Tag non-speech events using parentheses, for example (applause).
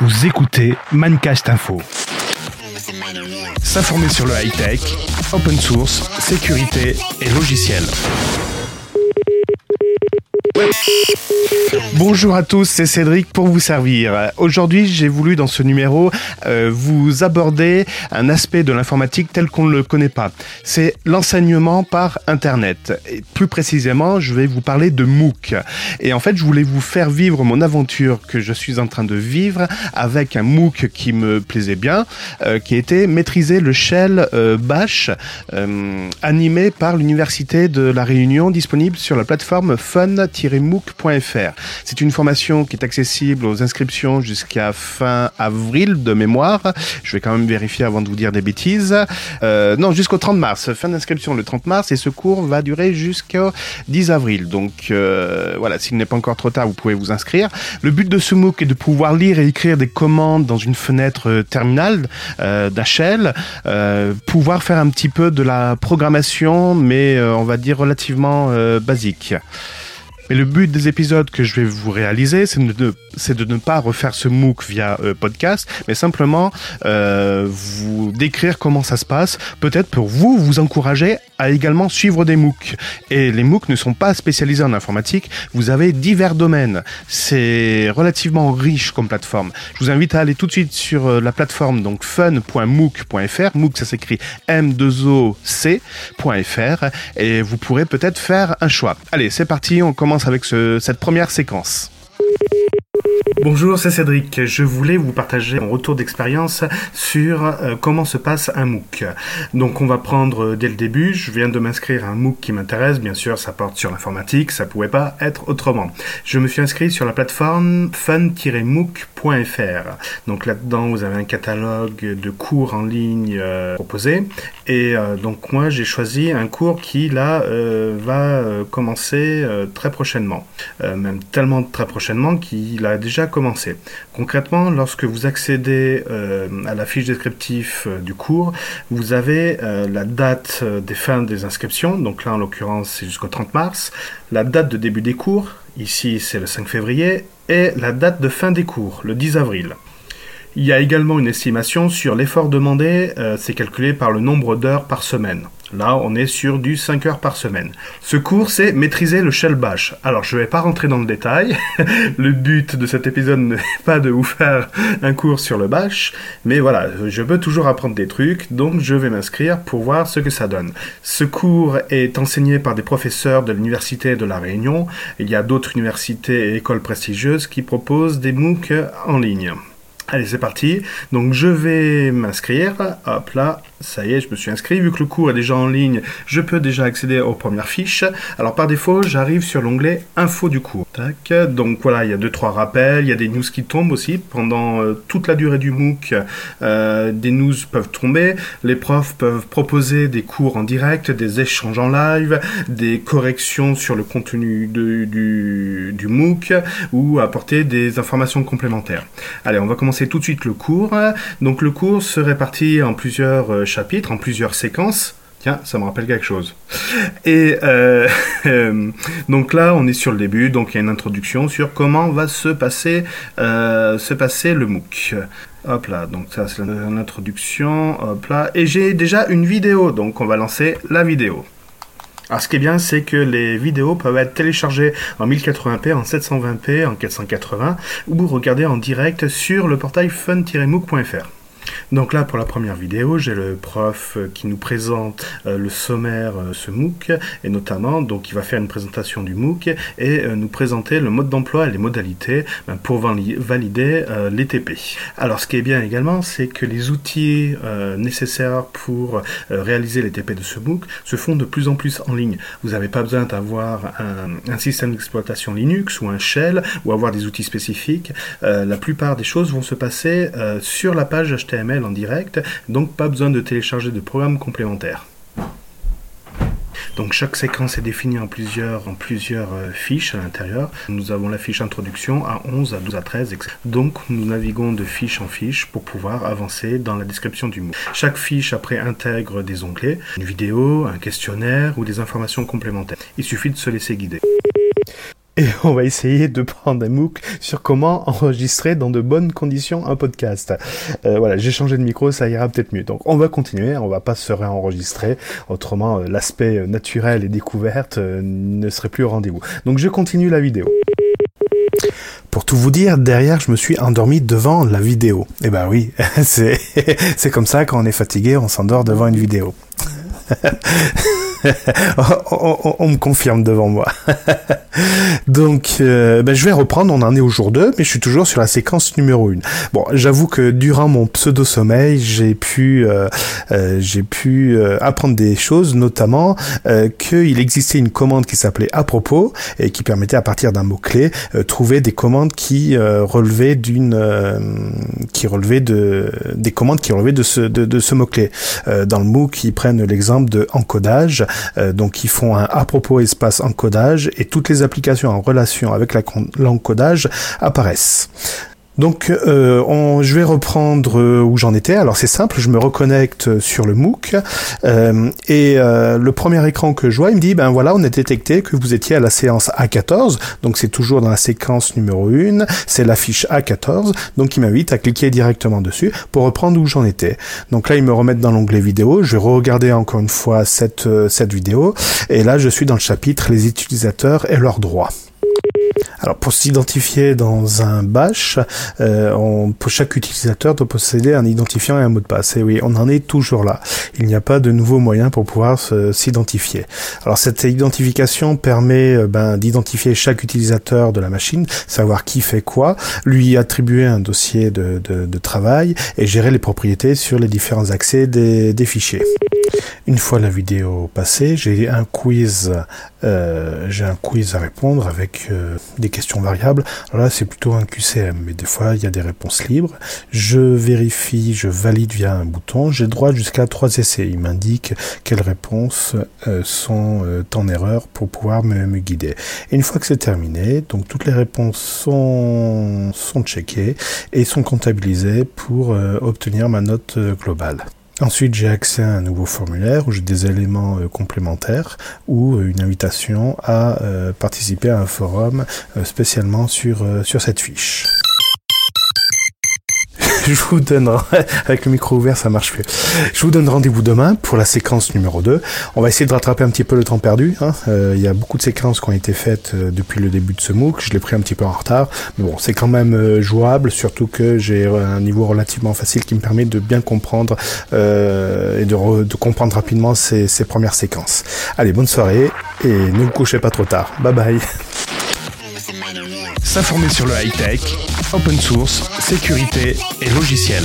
Vous écoutez Mancast Info. S'informer sur le high-tech, open source, sécurité et logiciel. Bonjour à tous, c'est Cédric pour vous servir. Aujourd'hui, j'ai voulu dans ce numéro euh, vous aborder un aspect de l'informatique tel qu'on ne le connaît pas. C'est l'enseignement par Internet. Et plus précisément, je vais vous parler de MOOC. Et en fait, je voulais vous faire vivre mon aventure que je suis en train de vivre avec un MOOC qui me plaisait bien, euh, qui était maîtriser le shell euh, Bash, animé par l'Université de La Réunion, disponible sur la plateforme fun mooc.fr. C'est une formation qui est accessible aux inscriptions jusqu'à fin avril de mémoire. Je vais quand même vérifier avant de vous dire des bêtises. Euh, non, jusqu'au 30 mars. Fin d'inscription le 30 mars et ce cours va durer jusqu'au 10 avril. Donc euh, voilà, s'il n'est pas encore trop tard, vous pouvez vous inscrire. Le but de ce MOOC est de pouvoir lire et écrire des commandes dans une fenêtre terminale euh, d'HL, euh, pouvoir faire un petit peu de la programmation, mais on va dire relativement basique. Mais le but des épisodes que je vais vous réaliser, c'est de, de, ne pas refaire ce MOOC via euh, podcast, mais simplement euh, vous décrire comment ça se passe, peut-être pour vous vous encourager à également suivre des MOOC. Et les MOOC ne sont pas spécialisés en informatique, vous avez divers domaines. C'est relativement riche comme plateforme. Je vous invite à aller tout de suite sur euh, la plateforme donc fun.mooc.fr. MOOC ça s'écrit M2OC.fr et vous pourrez peut-être faire un choix. Allez, c'est parti, on commence avec cette première séquence. Bonjour, c'est Cédric. Je voulais vous partager mon retour d'expérience sur euh, comment se passe un MOOC. Donc on va prendre euh, dès le début, je viens de m'inscrire à un MOOC qui m'intéresse, bien sûr ça porte sur l'informatique, ça pouvait pas être autrement. Je me suis inscrit sur la plateforme fun-mooc.fr. Donc là-dedans vous avez un catalogue de cours en ligne euh, proposés et donc moi j'ai choisi un cours qui là va commencer très prochainement. même tellement très prochainement qu'il a déjà commencer. Concrètement, lorsque vous accédez euh, à la fiche descriptive euh, du cours, vous avez euh, la date des fins des inscriptions, donc là en l'occurrence c'est jusqu'au 30 mars, la date de début des cours, ici c'est le 5 février, et la date de fin des cours, le 10 avril. Il y a également une estimation sur l'effort demandé, c'est calculé par le nombre d'heures par semaine. Là, on est sur du 5 heures par semaine. Ce cours, c'est maîtriser le shell bash. Alors, je ne vais pas rentrer dans le détail. (laughs) le but de cet épisode n'est pas de vous faire un cours sur le bash, mais voilà, je peux toujours apprendre des trucs, donc je vais m'inscrire pour voir ce que ça donne. Ce cours est enseigné par des professeurs de l'Université de La Réunion. Il y a d'autres universités et écoles prestigieuses qui proposent des MOOC en ligne. Allez, c'est parti. Donc, je vais m'inscrire. Hop là, ça y est, je me suis inscrit. Vu que le cours est déjà en ligne, je peux déjà accéder aux premières fiches. Alors, par défaut, j'arrive sur l'onglet Info du cours. Tac. Donc, voilà, il y a deux, trois rappels. Il y a des news qui tombent aussi. Pendant euh, toute la durée du MOOC, euh, des news peuvent tomber. Les profs peuvent proposer des cours en direct, des échanges en live, des corrections sur le contenu du, du MOOC ou apporter des informations complémentaires. Allez, on va commencer tout de suite le cours. Donc le cours se répartit en plusieurs euh, chapitres, en plusieurs séquences. Tiens, ça me rappelle quelque chose. Et (laughs) euh, donc là, on est sur le début, donc il y a une introduction sur comment va se passer, euh, se passer le MOOC. Hop là, donc ça c'est l'introduction, hop là. Et j'ai déjà une vidéo, donc on va lancer la vidéo. Alors ce qui est bien, c'est que les vidéos peuvent être téléchargées en 1080p, en 720p, en 480, ou regarder en direct sur le portail fun-mooc.fr. Donc là, pour la première vidéo, j'ai le prof euh, qui nous présente euh, le sommaire, euh, ce MOOC, et notamment, donc il va faire une présentation du MOOC et nous présenter le mode d'emploi et les modalités ben, pour valider les TP. Alors ce qui est bien également, c'est que les outils nécessaires pour réaliser les TP de ce MOOC se font de plus en plus en ligne. Vous n'avez pas besoin d'avoir un, système d'exploitation Linux ou un shell ou avoir des outils spécifiques. la plupart des choses vont se passer sur la page HTML en direct, donc pas besoin de télécharger de programmes complémentaires. Donc chaque séquence est définie en plusieurs, en plusieurs euh, fiches à l'intérieur. Nous avons la fiche introduction à 11, à 12, à 13, etc. Donc nous naviguons de fiche en fiche pour pouvoir avancer dans la description du mot. Chaque fiche après intègre des onglets, une vidéo, un questionnaire ou des informations complémentaires. Il suffit de se laisser guider. (laughs) et on va essayer de prendre un MOOC sur comment enregistrer dans de bonnes conditions un podcast. Euh, voilà, j'ai changé de micro, ça ira peut-être mieux. Donc on va continuer, on va pas se réenregistrer, autrement euh, l'aspect naturel et découverte euh, ne serait plus au rendez-vous. Donc je continue la vidéo. Pour tout vous dire, derrière, je me suis endormi devant la vidéo. Eh ben oui, (laughs) (laughs) c'est comme ça, quand on est fatigué, on s'endort devant une vidéo. (laughs) on, me confirme devant moi. (laughs) Donc, euh, ben, je vais reprendre, on en est au jour 2, mais je suis toujours sur la séquence numéro 1. Bon, j'avoue que durant mon pseudo-sommeil, j'ai pu, euh, euh, j'ai pu apprendre des choses, notamment qu'il existait une commande qui s'appelait à propos et qui permettait à partir d'un mot-clé trouver des commandes qui relevaient d'une, qui relevaient de, des commandes qui relevaient de ce, de, de ce mot-clé. dans le MOOC, ils prennent l'exemple de encodage euh, donc ils font un à propos espace encodage et toutes les applications en relation avec l'encodage apparaissent. Donc, euh, on, je vais reprendre euh, où j'en étais. Alors, c'est simple, je me reconnecte sur le MOOC euh, et le premier écran que je vois, il me dit, ben voilà, on a détecté que vous étiez à la séance A14. Donc, c'est toujours dans la séquence numéro 1, c'est la fiche A14. Donc, il m'invite à cliquer directement dessus pour reprendre où j'en étais. Donc là, il me remet dans l'onglet vidéo. Je vais regarder encore une fois cette, cette vidéo. Et là, je suis dans le chapitre les utilisateurs et leurs droits. Alors pour s'identifier dans un bash, euh, on, chaque utilisateur doit posséder un identifiant et un mot de passe. Et oui, on en est toujours là. Il n'y a pas de nouveaux moyens pour pouvoir s'identifier. Alors cette identification permet euh, ben, d'identifier chaque utilisateur de la machine, savoir qui fait quoi, lui attribuer un dossier de, de, de travail et gérer les propriétés sur les différents accès des, des fichiers. Une fois la vidéo passée, j'ai un quiz, euh, j'ai un quiz à répondre avec euh, des questions variables. Alors là, c'est plutôt un QCM, mais des fois, il y a des réponses libres. Je vérifie, je valide via un bouton. J'ai droit jusqu'à trois essais. Il m'indique quelles réponses euh, sont en erreur pour pouvoir me, me guider. Et une fois que c'est terminé, donc toutes les réponses sont, sont checkées et sont comptabilisées pour obtenir ma note globale. Ensuite, j'ai accès à un nouveau formulaire où j'ai des éléments euh, complémentaires ou euh, une invitation à euh, participer à un forum spécialement sur, sur cette fiche. (laughs) je vous donne, (laughs) avec le micro ouvert, ça marche plus. Je vous donne rendez-vous demain pour la séquence numéro 2. On va essayer de rattraper un petit peu le temps perdu. Hein. Euh, il y a beaucoup de séquences qui ont été faites euh, depuis le début de ce MOOC. Je l'ai pris un petit peu en retard. Mais bon, c'est quand même euh, jouable, surtout que j'ai un niveau relativement facile qui me permet de bien comprendre et de, de, comprendre rapidement ces, ces premières séquences. Allez, bonne soirée et ne vous couchez pas trop tard. Bye bye. (laughs) S'informer sur le high-tech, open source, sécurité et logiciel.